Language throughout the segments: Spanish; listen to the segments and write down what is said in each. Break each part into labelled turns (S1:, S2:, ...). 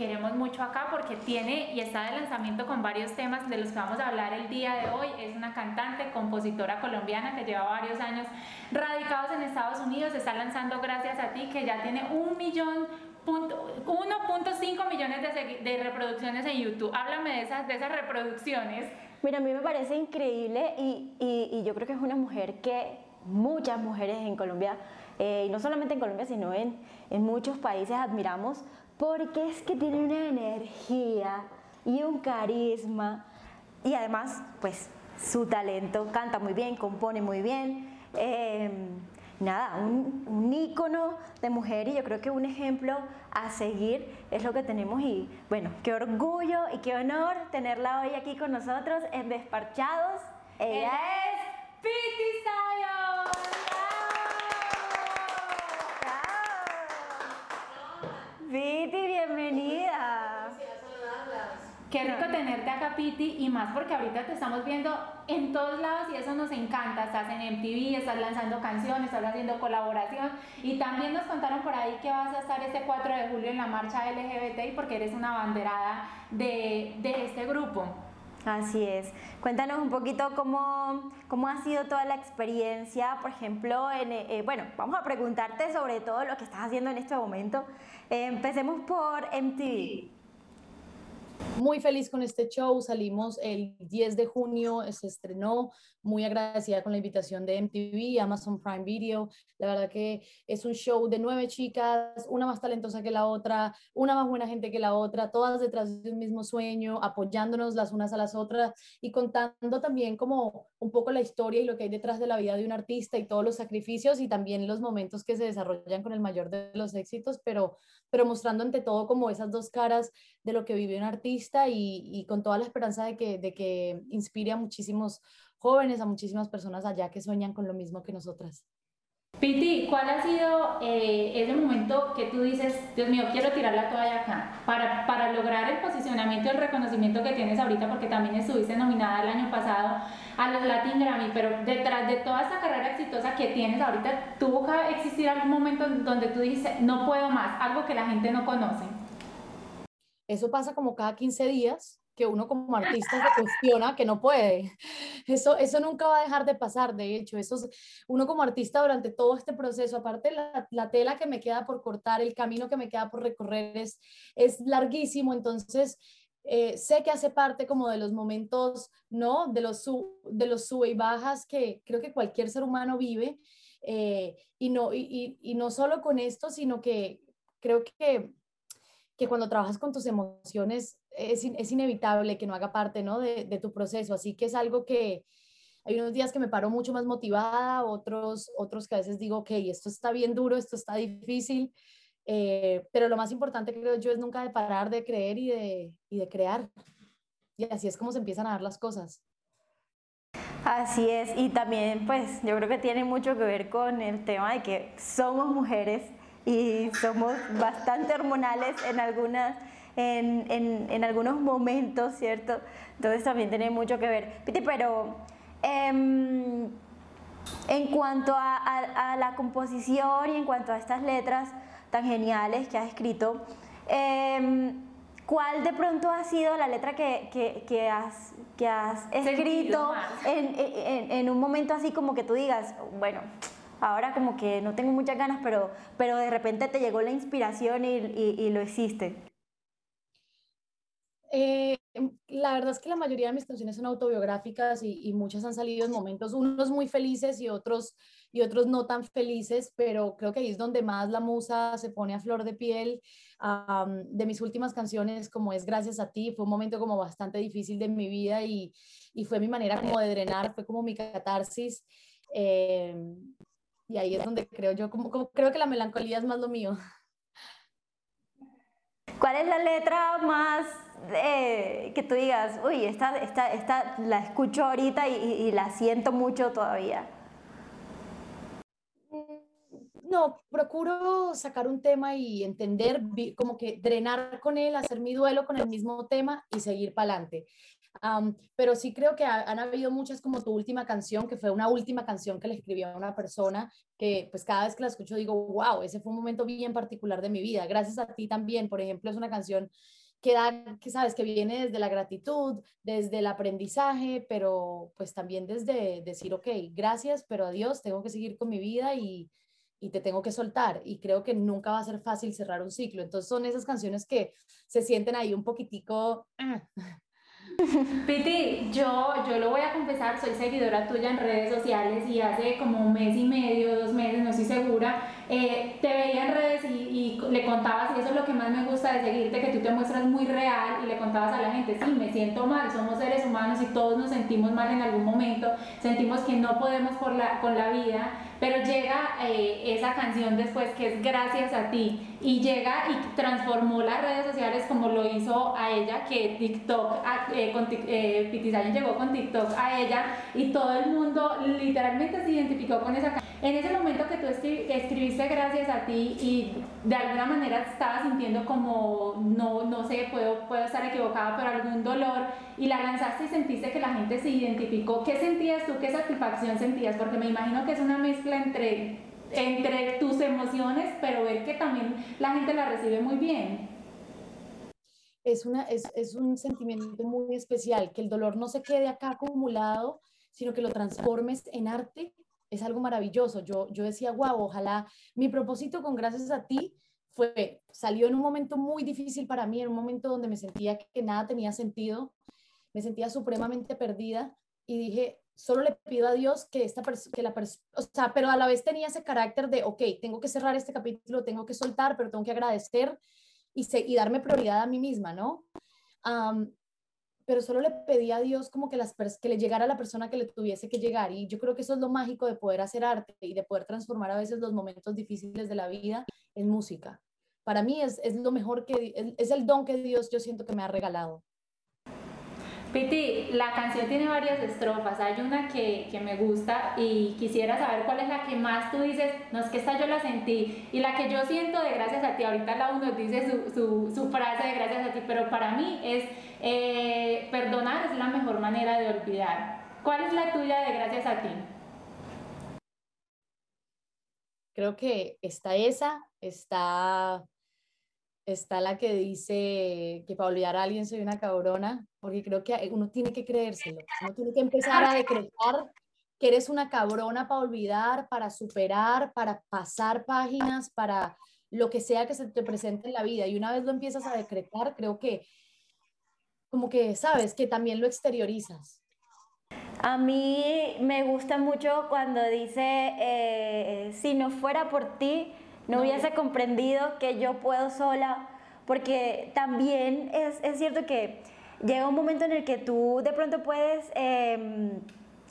S1: queremos mucho acá porque tiene y está de lanzamiento con varios temas de los que vamos a hablar el día de hoy. Es una cantante, compositora colombiana que lleva varios años radicados en Estados Unidos. Está lanzando gracias a ti que ya tiene un millón 1.5 millones de, de, reproducciones en YouTube. Háblame de esas, de esas reproducciones.
S2: Mira, a mí me parece increíble y, y, y yo creo que es una mujer que muchas mujeres en Colombia, eh, y no solamente en Colombia, sino en, en muchos países admiramos, porque es que tiene una energía y un carisma y además, pues, su talento, canta muy bien, compone muy bien. Eh, nada, un, un ícono de mujer y yo creo que un ejemplo a seguir es lo que tenemos y bueno, qué orgullo y qué honor tenerla hoy aquí con nosotros en Desparchados. Ella es
S1: Piti.
S2: Piti, bienvenida.
S1: Qué rico tenerte acá, Piti, y más porque ahorita te estamos viendo en todos lados y eso nos encanta. Estás en MTV, estás lanzando canciones, estás haciendo colaboración y también nos contaron por ahí que vas a estar este 4 de julio en la marcha LGBTI porque eres una banderada de, de este grupo.
S2: Así es. Cuéntanos un poquito cómo, cómo ha sido toda la experiencia, por ejemplo, en, eh, bueno, vamos a preguntarte sobre todo lo que estás haciendo en este momento. Eh, empecemos por MTV.
S3: Muy feliz con este show, salimos el 10 de junio, se estrenó, muy agradecida con la invitación de MTV, Amazon Prime Video, la verdad que es un show de nueve chicas, una más talentosa que la otra, una más buena gente que la otra, todas detrás de un mismo sueño, apoyándonos las unas a las otras y contando también como un poco la historia y lo que hay detrás de la vida de un artista y todos los sacrificios y también los momentos que se desarrollan con el mayor de los éxitos, pero, pero mostrando ante todo como esas dos caras de lo que vive un artista y, con toda la esperanza de que, de que inspire a muchísimos jóvenes, a muchísimas personas allá que sueñan con lo mismo que nosotras.
S1: Piti, ¿cuál ha sido eh, ese momento que tú dices, Dios mío, quiero tirar la toalla acá, para, para lograr el posicionamiento y el reconocimiento que tienes ahorita, porque también estuviste nominada el año pasado a los Latin Grammy, pero detrás de toda esta carrera exitosa que tienes ahorita, ¿tuvo que existir algún momento donde tú dices, no puedo más, algo que la gente no conoce?
S3: Eso pasa como cada 15 días, que uno como artista se cuestiona que no puede. Eso, eso nunca va a dejar de pasar, de hecho, eso uno como artista durante todo este proceso, aparte la, la, tela que me queda por cortar, el camino que me queda por recorrer es, es larguísimo, entonces eh, sé que hace parte como de los momentos, ¿no? De los, de los sube y bajas que creo que cualquier ser humano vive. Eh, y, no, y, y no solo con esto, sino que creo que que cuando trabajas con tus emociones es, es inevitable que no haga parte ¿no? De, de, tu proceso. Así que es algo que hay unos días que me paro mucho más motivada, otros, otros que a veces digo, ok, esto está bien duro, esto está difícil, eh, pero lo más importante creo yo es nunca de parar de creer y de, y de crear. Y así es como se empiezan a dar las cosas.
S2: Así es, y también pues yo creo que tiene mucho que ver con el tema de que somos mujeres y somos bastante hormonales en, algunas, en, en, en, algunos momentos, ¿cierto? Entonces también tiene mucho que ver. Piti, pero eh, en cuanto a, a, a, la composición y en cuanto a estas letras tan geniales que has escrito, eh, ¿cuál de pronto ha sido la letra que, que, que has, que has escrito en, en un momento así como que tú digas, bueno, ahora como que no tengo muchas ganas, pero, pero de repente te llegó la inspiración y, y, y lo hiciste?
S3: Eh, la verdad es que la mayoría de mis canciones son autobiográficas y, y, muchas han salido en momentos, unos muy felices y otros, y otros no tan felices, pero creo que ahí es donde más la musa se pone a flor de piel. Um, de mis últimas canciones, como es Gracias a ti, fue un momento como bastante difícil de mi vida y, y fue mi manera como de drenar, fue como mi catarsis. Eh, y ahí es donde creo yo, como, como, creo que la melancolía es más lo mío.
S2: ¿Cuál es la letra más eh, que tú digas, uy, esta, esta, esta la escucho ahorita y, y, la siento mucho todavía?
S3: No, procuro sacar un tema y entender, como que drenar con él, hacer mi duelo con el mismo tema y seguir para adelante. Pero sí creo que han habido muchas como tu última canción, que fue una última canción que le escribió a una persona que pues cada vez que la escucho digo, wow, ese fue un momento bien particular de mi vida. Gracias a ti también, por ejemplo, es una canción que da, que sabes, que viene desde la gratitud, desde el aprendizaje, pero pues también desde decir, ok, gracias, pero adiós, tengo que seguir con mi vida y, y te tengo que soltar. Y creo que nunca va a ser fácil cerrar un ciclo. Entonces son esas canciones que se sienten ahí un poquitico...
S1: Piti, yo, yo lo voy a confesar, soy seguidora tuya en redes sociales y hace como un mes y medio, dos meses, no estoy segura, eh, te veía en redes y, le contabas, y eso es lo que más me gusta de seguirte, que tú te muestras muy real y le contabas a la gente, sí, me siento mal, somos seres humanos y todos nos sentimos mal en algún momento, sentimos que no podemos con la vida pero llega eh, esa canción después que es Gracias a ti y llega y transformó las redes sociales como lo hizo a ella, que TikTok, eh, con, eh, llegó con TikTok a ella y todo el mundo literalmente se identificó con esa canción. En ese momento que tú escribiste Gracias a ti y de alguna manera estabas sintiendo como, no, no sé, puedo, puedo estar equivocada, pero algún dolor y la lanzaste y sentiste que la gente se identificó, ¿qué sentías tú? ¿Qué satisfacción sentías? Porque me imagino que es una mezcla entre, entre tus emociones, pero ver que también la gente la recibe muy bien.
S3: Es, una, es, es un sentimiento muy especial, que el dolor no se quede acá acumulado, sino que lo transformes en arte, es algo maravilloso. Yo, yo decía, wow, ojalá mi propósito con gracias a ti fue, salió en un momento muy difícil para mí, en un momento donde me sentía que nada tenía sentido, me sentía supremamente perdida y dije, solo le pido a Dios que esta que la o sea, pero a la vez tenía ese carácter de, ok, tengo que cerrar este capítulo, tengo que soltar, pero tengo que agradecer y, y darme prioridad a mí misma, ¿no? Pero solo le pedí a Dios como que, las que le llegara a la persona que le tuviese que llegar. Y yo creo que eso es lo mágico de poder hacer arte y de poder transformar a veces los momentos difíciles de la vida en música. Para mí es, es lo mejor que, es el don que Dios yo siento que me ha regalado.
S1: Piti, la canción tiene varias estrofas, hay una que, que, me gusta y quisiera saber cuál es la que más tú dices, no es que esta yo la sentí, y la que yo siento de gracias a ti, ahorita la uno dice su, su, su frase de gracias a ti, pero para mí es eh, perdonar es la mejor manera de olvidar. ¿Cuál es la tuya de gracias a ti?
S3: Creo que está esa, está está la que dice que para olvidar a alguien soy una cabrona, porque creo que uno tiene que creérselo, uno tiene que empezar a decretar que eres una cabrona para olvidar, para superar, para pasar páginas, para lo que sea que se te presente en la vida. Y una vez lo empiezas a decretar, creo que como que sabes que también lo exteriorizas.
S2: A mí me gusta mucho cuando dice, eh, si no fuera por ti, no hubiese comprendido que yo puedo sola, porque también es, es, cierto que llega un momento en el que tú de pronto puedes em,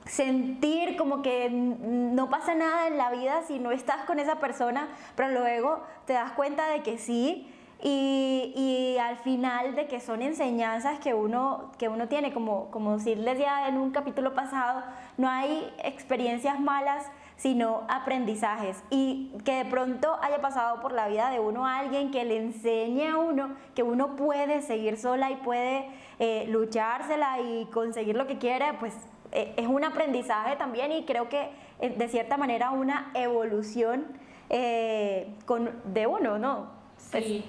S2: sentir como que no pasa nada en la vida si no estás con esa persona, pero luego te das cuenta de que sí. Y, y, al final de que son enseñanzas que uno, que uno tiene, como, como decirles ya en un capítulo pasado, no hay experiencias malas, sino aprendizajes y que de pronto haya pasado por la vida de uno alguien que le enseñe a uno que uno puede seguir sola y puede eh, luchársela y conseguir lo que quiere, pues eh, es un aprendizaje también y creo que eh, de cierta manera una evolución con, de uno, ¿no?
S1: Sí.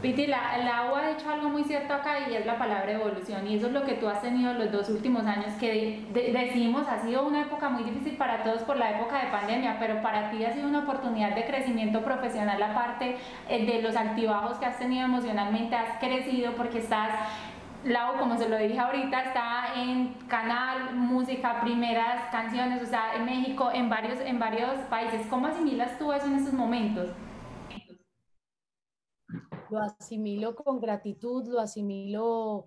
S1: Piti, la, la ha dicho algo muy cierto acá y es la palabra evolución y eso es lo que tú has tenido los dos últimos años que decimos ha sido una época muy difícil para todos por la época de pandemia, pero para ti ha sido una oportunidad de crecimiento profesional aparte eh, de los altibajos que has tenido emocionalmente, has crecido porque estás Lau, como se lo dije ahorita, está en canal, música, primeras canciones, o sea, en México, en varios, en varios países. ¿Cómo asimilas tú eso en estos momentos?
S3: Lo asimilo con gratitud, lo asimilo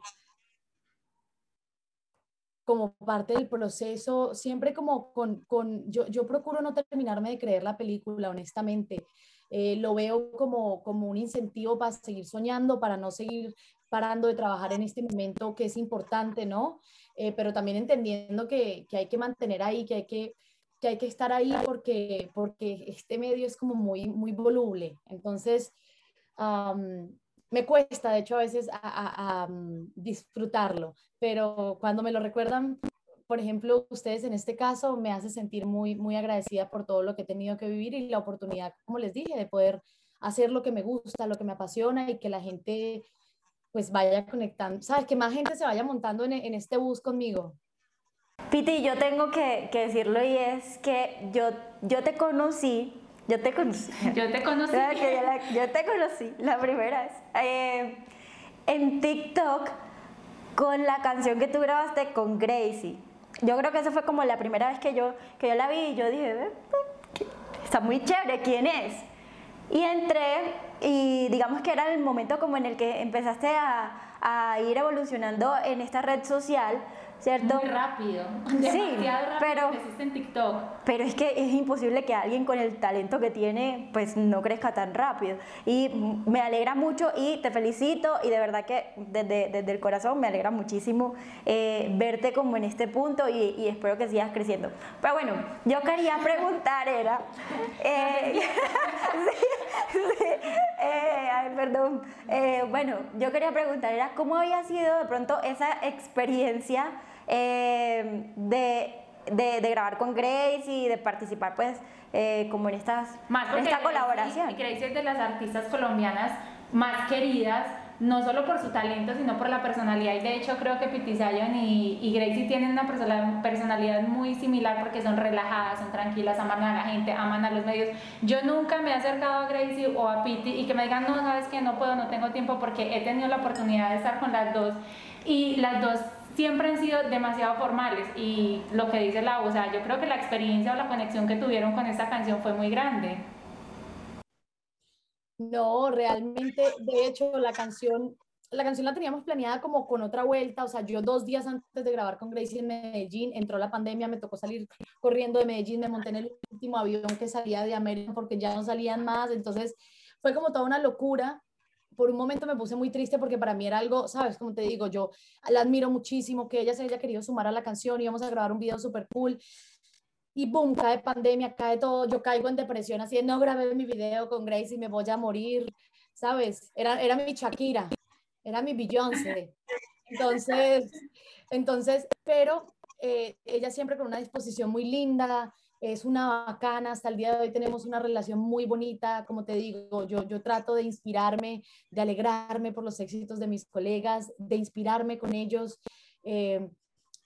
S3: como parte del proceso, siempre como con, con yo, yo procuro no terminarme de creer la película, honestamente. Eh, lo veo como, como un incentivo para seguir soñando, para no seguir parando de trabajar en este momento que es importante, ¿no? Eh, pero también entendiendo que, que, hay que mantener ahí, que hay que, que hay que estar ahí porque, porque este medio es como muy, muy voluble. Entonces, me cuesta, de hecho, a veces a, mm, disfrutarlo, pero cuando me lo recuerdan, por ejemplo, ustedes en este caso, me hace sentir muy, muy agradecida por todo lo que he tenido que vivir y la oportunidad, como les dije, de poder hacer lo que me gusta, lo que me apasiona y que la gente pues vaya conectando, ¿sabes? Que más gente se vaya montando en, en este bus conmigo.
S2: Piti, yo tengo que, que, decirlo y es que yo, yo te conocí, yo te conocí.
S1: Yo te conocí.
S2: yo, te conocí, la primera vez. Eh, en TikTok con la canción que tú grabaste con Gracie. Yo creo que esa fue como la primera vez que yo, que yo la vi y yo dije, está muy chévere, ¿quién es? Y entré y digamos que era el momento como en el que empezaste a, a ir evolucionando en esta red social ¿cierto?
S1: Muy rápido. Sí,
S2: pero,
S1: en TikTok.
S2: pero es que es imposible que alguien con el talento que tiene pues no crezca tan rápido. Y me alegra mucho y te felicito y de verdad que desde, desde el corazón me alegra muchísimo eh, verte como en este punto y, y, espero que sigas creciendo. Pero bueno, yo quería preguntar era... Eh, eh, ay, perdón. bueno, yo quería preguntar era cómo había sido de pronto esa experiencia eh, de, de, grabar con Grace y de participar pues eh, como en, estas,
S1: más
S2: esta colaboración.
S1: Grace es de las artistas colombianas más queridas, no solo por su talento, sino por la personalidad. Y de hecho creo que Piti Zion y, y Gracie tienen una personalidad muy similar porque son relajadas, son tranquilas, aman a la gente, aman a los medios. Yo nunca me he acercado a Gracie o a Piti y que me digan, no, sabes que no puedo, no tengo tiempo porque he tenido la oportunidad de estar con las dos y las dos siempre han sido demasiado formales. Y lo que dice la o sea, yo creo que la experiencia o la conexión que tuvieron con esta canción fue muy grande.
S3: No, realmente, de hecho, la canción, la canción la teníamos planeada como con otra vuelta, o sea, yo dos días antes de grabar con Gracie en Medellín, entró la pandemia, me tocó salir corriendo de Medellín, me monté en el último avión que salía de América porque ya no salían más, entonces fue como toda una locura por un momento me puse muy triste porque para mí era algo, sabes, como te digo, yo la admiro muchísimo, que ella se haya querido sumar a la canción, íbamos a grabar un video súper cool. Y boom, cae pandemia, cae todo, yo caigo en depresión, así no grabé mi video con Grace y me voy a morir, ¿sabes? Era, era mi Shakira, era mi Beyoncé. Entonces, entonces, pero eh, ella siempre con una disposición muy linda, es una bacana, hasta el día de hoy tenemos una relación muy bonita, como te digo, yo, yo trato de inspirarme, de alegrarme por los éxitos de mis colegas, de inspirarme con ellos eh,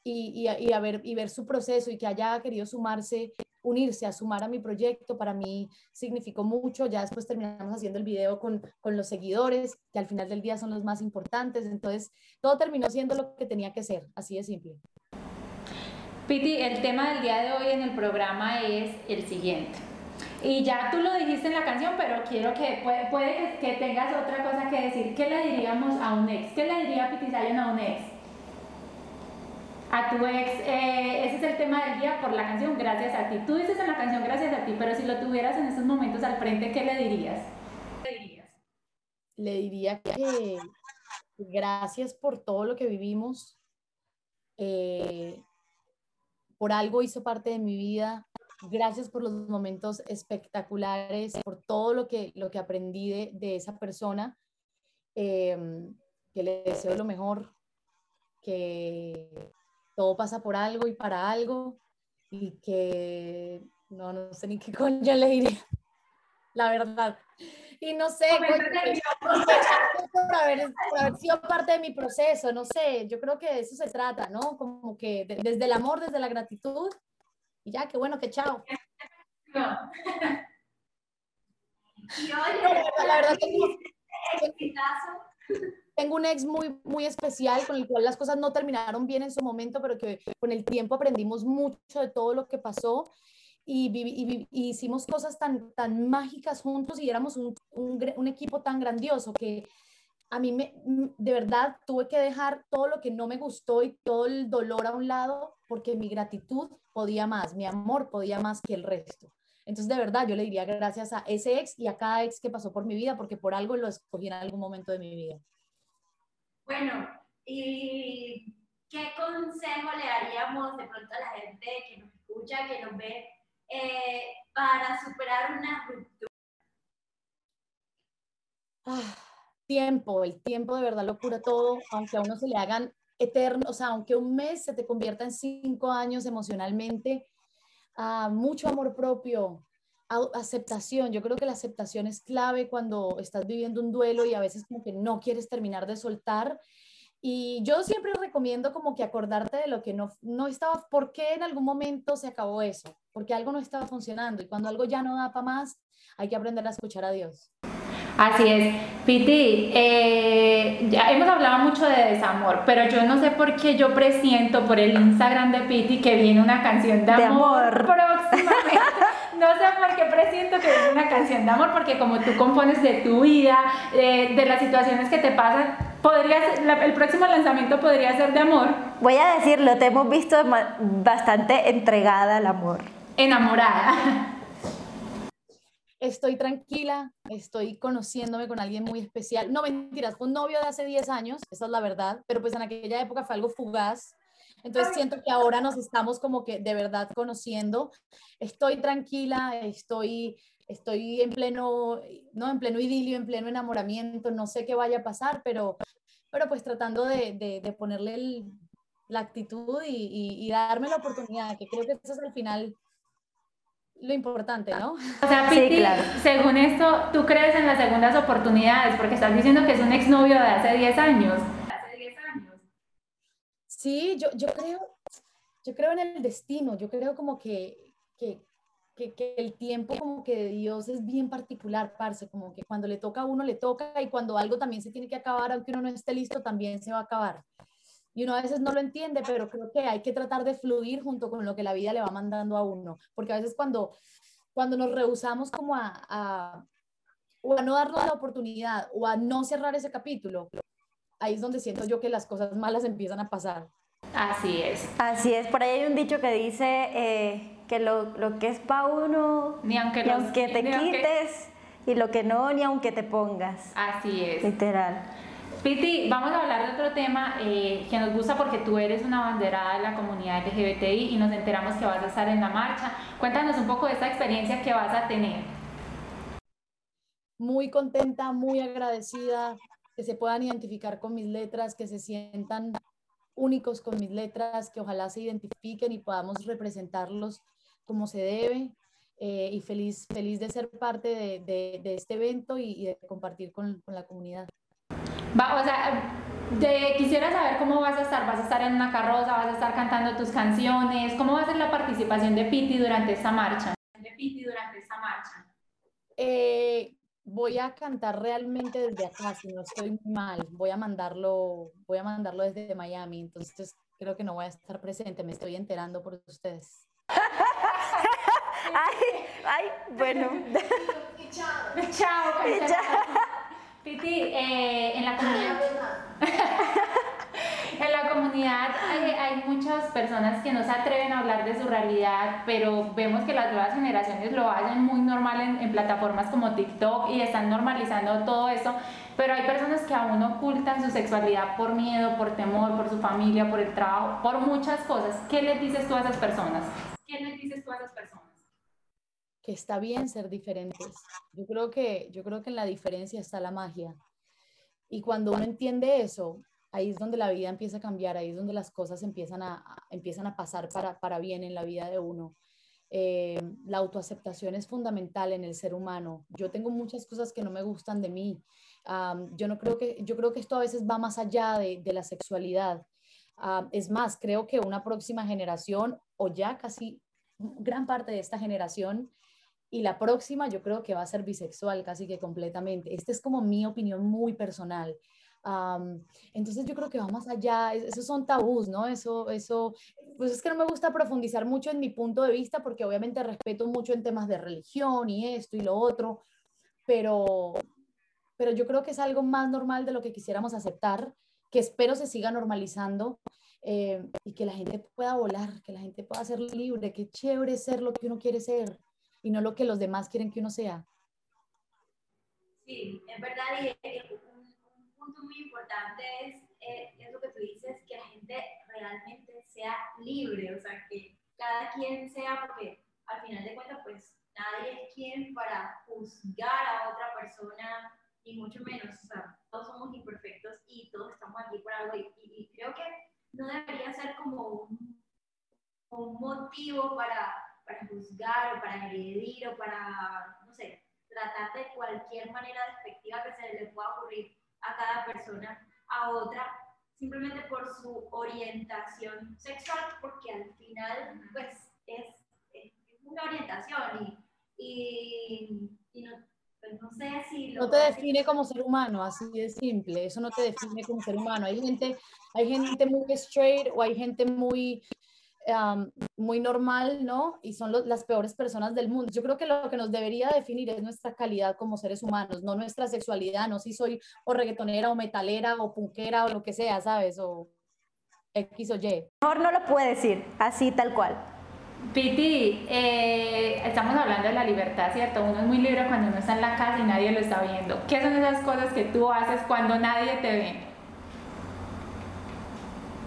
S3: y, y, a ver, y ver su proceso y que haya querido sumarse, unirse, a sumar a mi proyecto, para mí significó mucho, ya después terminamos haciendo el video con, con los seguidores, que al final del día son los más importantes, entonces todo terminó siendo lo que tenía que ser, así de simple.
S1: Piti, el tema del día de hoy en el programa es el siguiente. Y ya tú lo dijiste en la canción, pero quiero que puede, que, tengas otra cosa que decir. ¿Qué le diríamos a un ex? ¿Qué le diría Piti Zion a un ex? A tu ex, eh, ese es el tema del día por la canción Gracias a ti. Tú dices en la canción Gracias a ti, pero si lo tuvieras en estos momentos al frente, ¿qué le dirías?
S3: ¿Qué le dirías? Le diría que gracias por todo lo que vivimos. Eh, por algo hizo parte de mi vida. Gracias por los momentos espectaculares, por todo lo que, lo que aprendí de, esa persona. Em, que le deseo lo mejor, que todo pasa por algo y para algo y que no, no sé ni qué coño le diría, la verdad. Y no sé, por haber, sido parte de mi proceso, no sé, yo creo que de eso se trata, ¿no? Como que desde el amor, desde la gratitud, y ya, qué bueno, que chao. Y la verdad tengo, tengo un ex muy, muy especial con el cual las cosas no terminaron bien en su momento, pero que con el tiempo aprendimos mucho de todo lo que pasó y, hicimos cosas tan, tan mágicas juntos y éramos un, un, equipo tan grandioso que a mí me, de verdad tuve que dejar todo lo que no me gustó y todo el dolor a un lado porque mi gratitud podía más, mi amor podía más que el resto. Entonces, de verdad, yo le diría gracias a ese ex y a cada ex que pasó por mi vida, porque por algo lo escogí en algún momento de mi vida.
S4: Bueno, ¿y qué consejo le daríamos de pronto a la gente que nos escucha, que nos ve eh, para superar una ruptura?
S3: Ah, tiempo, el tiempo de verdad lo cura todo, aunque a uno se le hagan eterno, o sea, aunque un mes se te convierta en cinco años emocionalmente, mucho amor propio, aceptación. Yo creo que la aceptación es clave cuando estás viviendo un duelo y a veces como que no quieres terminar de soltar. Y yo siempre recomiendo como que acordarte de lo que no, no estaba, por qué en algún momento se acabó eso, porque algo no estaba funcionando y cuando algo ya no da para más, hay que aprender a escuchar a Dios.
S1: Así es. Piti, eh, ya hemos hablado mucho de desamor, pero yo no sé por qué yo presiento por el Instagram de Piti que viene una canción de, amor, próximamente. No sé por qué presiento que viene una canción de amor, porque como tú compones de tu vida, eh, de las situaciones que te pasan, podría el próximo lanzamiento podría ser de amor.
S2: Voy a decirlo, te hemos visto bastante entregada al amor.
S1: Enamorada
S3: estoy tranquila, estoy conociéndome con alguien muy especial. No, mentiras, fue un novio de hace 10 años, esa es la verdad, pero pues en aquella época fue algo fugaz. Entonces siento que ahora nos estamos como que de verdad conociendo. Estoy tranquila, estoy, estoy en pleno, no, en pleno idilio, en pleno enamoramiento, no sé qué vaya a pasar, pero, pero pues tratando de, de, ponerle la actitud y, y, y darme la oportunidad, que creo que eso es al final lo importante, ¿no?
S1: O sea, Piti, según esto, tú crees en las segundas oportunidades, porque estás diciendo que es un exnovio de hace 10 años. Hace 10 años.
S3: Sí, yo, yo creo, yo creo en el destino, yo creo como que, que, que, que, el tiempo como que de Dios es bien particular, parce, como que cuando le toca a uno le toca y cuando algo también se tiene que acabar, aunque uno no esté listo, también se va a acabar y uno a veces no lo entiende, pero creo que hay que tratar de fluir junto con lo que la vida le va mandando a uno, porque a veces cuando, cuando nos rehusamos como a, a, o a no darnos la oportunidad o a no cerrar ese capítulo, ahí es donde siento yo que las cosas malas empiezan a pasar.
S1: Así es.
S2: Así es, por ahí hay un dicho que dice eh, que lo, lo, que es para uno,
S1: ni aunque,
S2: aunque te quites, y lo que no, ni aunque te pongas.
S1: Así es.
S2: Literal.
S1: Piti, vamos a hablar de otro tema eh, que nos gusta porque tú eres una banderada de la comunidad LGBTI y nos enteramos que vas a estar en la marcha. Cuéntanos un poco de esa experiencia que vas a tener.
S3: Muy contenta, muy agradecida, que se puedan identificar con mis letras, que se sientan únicos con mis letras, que ojalá se identifiquen y podamos representarlos como se debe. Eh, y feliz, feliz de ser parte de, de, este evento y, y de compartir con, con la comunidad.
S1: Va, o sea, quisiera saber cómo vas a estar. ¿Vas a estar en una carroza? ¿Vas a estar cantando tus canciones? ¿Cómo va a ser la participación de Piti durante esta marcha? De Piti durante esta marcha.
S3: Eh, voy a cantar realmente desde acá, si no estoy mal. Voy a mandarlo, voy a mandarlo desde Miami, entonces creo que no voy a estar presente. Me estoy enterando por ustedes.
S2: ay, ay, bueno.
S1: chao. Chao. chao. Piti, eh, en la comunidad, en la comunidad hay, muchas personas que no se atreven a hablar de su realidad, pero vemos que las nuevas generaciones lo hacen muy normal en, plataformas como TikTok y están normalizando todo eso, pero hay personas que aún ocultan su sexualidad por miedo, por temor, por su familia, por el trabajo, por muchas cosas. ¿Qué les dices tú a esas personas? ¿Qué les dices tú a esas personas?
S3: que está bien ser diferentes. Yo creo que, yo creo que en la diferencia está la magia. Y cuando uno entiende eso, ahí es donde la vida empieza a cambiar, ahí es donde las cosas empiezan a, empiezan a pasar para, para, bien en la vida de uno. Eh, la autoaceptación es fundamental en el ser humano. Yo tengo muchas cosas que no me gustan de mí. yo no creo que, yo creo que esto a veces va más allá de, de la sexualidad. es más, creo que una próxima generación o ya casi gran parte de esta generación y la próxima yo creo que va a ser bisexual casi que completamente. Esta es como mi opinión muy personal. Entonces yo creo que va más allá, esos son tabús, ¿no? Eso, eso, pues es que no me gusta profundizar mucho en mi punto de vista porque obviamente respeto mucho en temas de religión y esto y lo otro, pero, pero yo creo que es algo más normal de lo que quisiéramos aceptar, que espero se siga normalizando eh, y que la gente pueda volar, que la gente pueda ser libre, que chévere ser lo que uno quiere ser y no lo que los demás quieren que uno sea.
S4: Sí, es verdad, y punto muy importante es, eh, es lo que tú dices, que la gente realmente sea libre, o sea, que cada quien sea, porque al final de cuentas, pues nadie es quien para juzgar a otra persona, ni mucho menos, o sea, todos
S2: somos imperfectos y todos estamos aquí por algo y, y, y creo que no debería ser como un, un
S4: motivo para, para juzgar o para agredir o para, no sé, tratar de cualquier manera despectiva que se le pueda ocurrir a cada persona a otra simplemente por su orientación sexual, porque al final, pues, es, es una orientación y, y, no, pues, no, sé si...
S3: no te define como ser humano, así de simple, eso no te define como ser humano. Hay gente, hay gente muy straight o hay gente muy muy normal, ¿no? Y son las peores personas del mundo. Yo creo que lo que nos debería definir es nuestra calidad como seres humanos, no nuestra sexualidad, no si soy o reggaetonera o metalera o punkera o lo que sea, ¿sabes? O X o Y.
S2: Mejor no lo puede decir, así tal cual.
S1: Piti, eh, estamos hablando de la libertad, ¿cierto? Uno es muy libre cuando uno está en la casa y nadie lo está viendo. ¿Qué son esas cosas que tú haces cuando nadie te ve?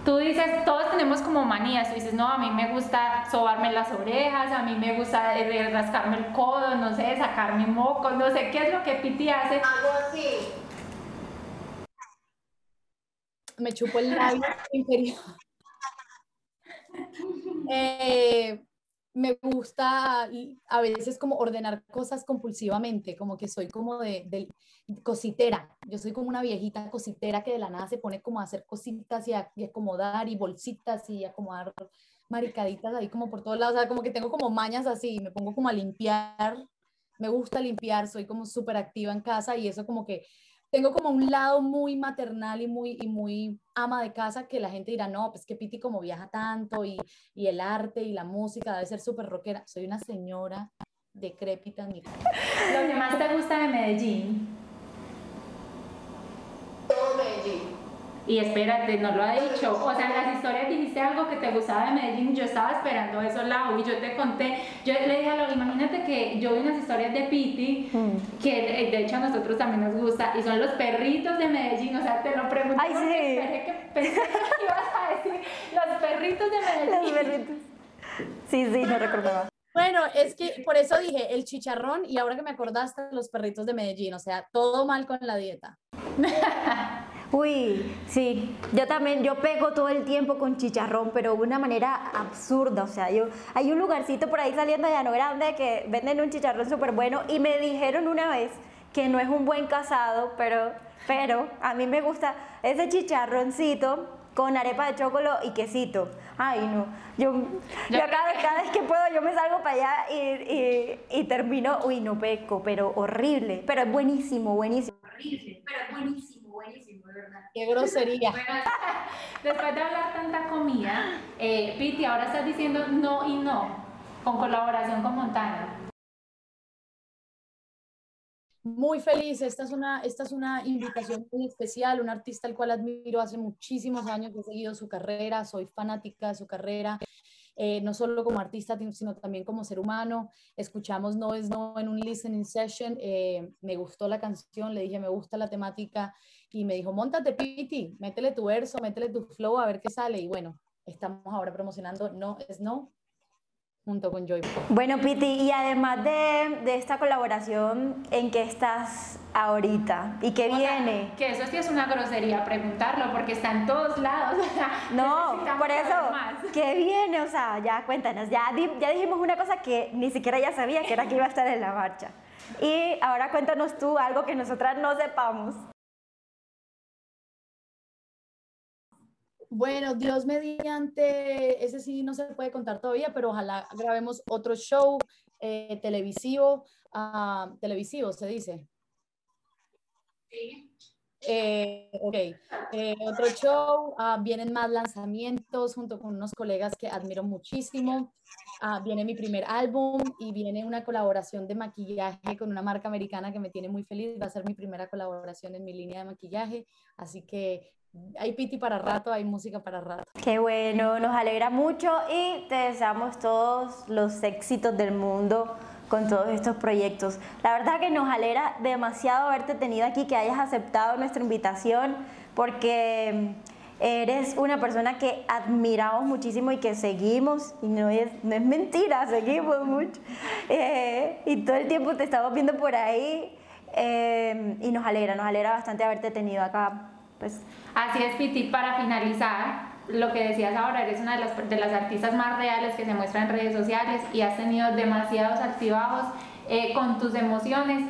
S1: Tú dices, todos tenemos como manías, tú dices, no, a mí me gusta sobarme las orejas, a mí me gusta eh, rascarme el codo, no sé, sacarme moco, no sé, ¿qué es lo que Piti hace?
S4: Algo así.
S3: Me chupo el labio inferior. eh, me gusta a veces como ordenar cosas compulsivamente, como que soy como de, cositera. Yo soy como una viejita cositera que de la nada se pone como a hacer cositas y, a, acomodar y bolsitas y acomodar maricaditas ahí como por todos lados. O sea, como que tengo como mañas así, me pongo como a limpiar. Me gusta limpiar, soy como súper activa en casa y eso como que tengo como un lado muy maternal y muy, y muy ama de casa que la gente dirá, no, pues que Piti como viaja tanto y, y el arte y la música debe ser súper rockera. Soy una señora decrépita mi.
S1: ¿Lo que más te gusta de Medellín?
S4: Todo Medellín.
S1: Y espérate, no lo ha dicho. O sea, en las historias dijiste algo que te gustaba de Medellín. Yo estaba esperando eso, Lau, y yo te conté. Yo le dije a Lau, imagínate que yo vi unas historias de Piti, mm. que de hecho a nosotros también nos gusta, y son los perritos de Medellín. O sea, te lo pregunté
S2: Ay, sí.
S1: esperé que pensé que ibas a decir los perritos de Medellín.
S2: Los perritos. Sí, sí, no recordaba.
S3: Bueno, es que por eso dije el chicharrón y ahora que me acordaste, los perritos de Medellín, o sea, todo mal con la dieta.
S2: Uy, sí, yo también, yo pego todo el tiempo con chicharrón, pero de una manera absurda, o sea, yo, hay un lugarcito por ahí saliendo de Llano Grande que venden un chicharrón súper bueno y me dijeron una vez que no es un buen casado, pero, pero a mí me gusta ese chicharroncito con arepa de chocolate y quesito. Ay, no. Yo, yo cada, vez que puedo, yo me salgo para allá y, y, y, termino, uy, no peco, pero horrible. Pero es buenísimo, buenísimo.
S4: Horrible, pero es buenísimo, buenísimo.
S3: Qué grosería.
S1: después de hablar tanta comida, eh, Piti, ahora estás diciendo no y no, con colaboración con Montana.
S3: Muy feliz, esta es, una, esta es una invitación muy especial, un artista al cual admiro hace muchísimos años, he seguido su carrera, soy fanática de su carrera, eh, no solo como artista, sino también como ser humano. Escuchamos No es No en un listening session, eh, me gustó la canción, le dije, me gusta la temática y me dijo, montate Piti, métele tu verso, métele tu flow a ver qué sale. Y bueno, estamos ahora promocionando No es No junto con Joy.
S2: Bueno, Piti, y además de, de, esta colaboración, ¿en qué estás ahorita? ¿Y qué viene?
S1: que eso sí es una grosería preguntarlo, porque está en todos lados.
S2: no, por eso, ¿qué viene? O sea, ya cuéntanos, ya, ya dijimos una cosa que ni siquiera ya sabía, que era que iba a estar en la marcha. Y ahora cuéntanos tú algo que nosotras no sepamos.
S3: Bueno, Dios mediante, ese sí no se puede contar todavía, pero ojalá grabemos otro show eh, televisivo, uh, televisivo se dice.
S4: Sí.
S3: Eh, ok, eh, otro show, uh, vienen más lanzamientos junto con unos colegas que admiro muchísimo. Uh, viene mi primer álbum y viene una colaboración de maquillaje con una marca americana que me tiene muy feliz. Va a ser mi primera colaboración en mi línea de maquillaje, así que hay piti para rato, hay música para rato.
S2: Qué bueno, nos alegra mucho y te deseamos todos los éxitos del mundo con todos estos proyectos. La verdad que nos alegra demasiado haberte tenido aquí, que hayas aceptado nuestra invitación, porque eres una persona que admiramos muchísimo y que seguimos, y no es, no es mentira, seguimos mucho. Eh, y todo el tiempo te estamos viendo por ahí eh, y nos alegra, nos alegra bastante haberte tenido acá. Pues
S1: Así es, Piti, para finalizar, lo que decías ahora, eres una de las, de las artistas más reales que se muestran en redes sociales y has tenido demasiados altibajos eh, con tus emociones.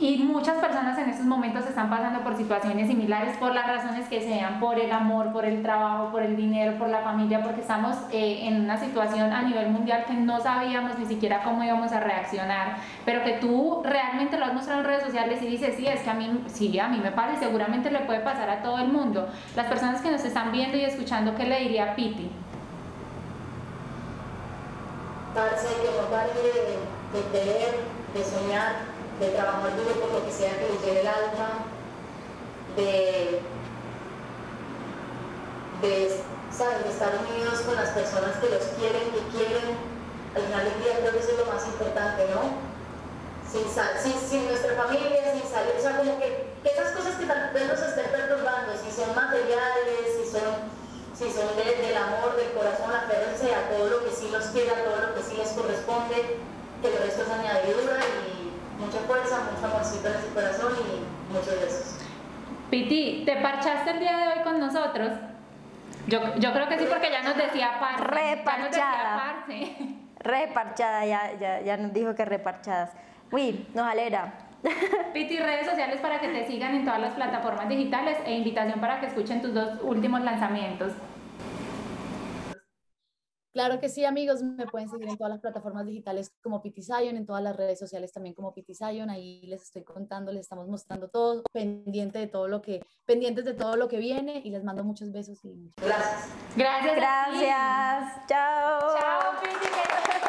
S1: Y muchas personas en estos momentos están pasando por situaciones similares por las razones que sean, por el amor, por el trabajo, por el dinero, por la familia, porque estamos eh, en una situación a nivel mundial que no sabíamos ni siquiera cómo íbamos a reaccionar, pero que tú realmente lo has mostrado en redes sociales y dices, sí, es que a mí, sí, a mí me pasa y seguramente le puede pasar a todo el mundo. Las personas que nos están viendo y escuchando, ¿qué le diría a Piti?
S3: Parce, que no pare de, de de soñar, de trabajar duro por lo que sea que lleve el alma, de, ¿sabes? estar unidos con las personas que los quieren, que quieren. Al final del día creo que eso es lo más importante, ¿no? Sin, sin, nuestra familia, sin salir, o sea, como que, esas cosas que tal vez nos estén perturbando, si son materiales, si son, si son del amor, del corazón, la a todo lo que sí los quiera, todo lo que sí les corresponde, que el resto es añadidura y mucha fuerza, mucho amorcito en ese corazón y muchos besos.
S1: Piti, ¿te parchaste el día de hoy con nosotros? Yo, yo creo que sí, porque ya nos decía parce.
S2: Reparchada. Reparchada, ya, ya, ya nos dijo que reparchadas. Uy, nos alegra.
S1: Piti, redes sociales para que te sigan en todas las plataformas digitales e invitación para que escuchen tus dos últimos lanzamientos.
S5: Claro que sí, amigos, me pueden seguir en todas las plataformas digitales como Pitisayon, en todas las redes sociales también como Pitisayon, ahí les estoy contando, les estamos mostrando todo, pendiente de todo lo que, pendientes de todo lo que viene y les mando muchos besos y
S3: Gracias.
S1: Gracias.
S2: Gracias. Chao.
S1: Chao, Piti.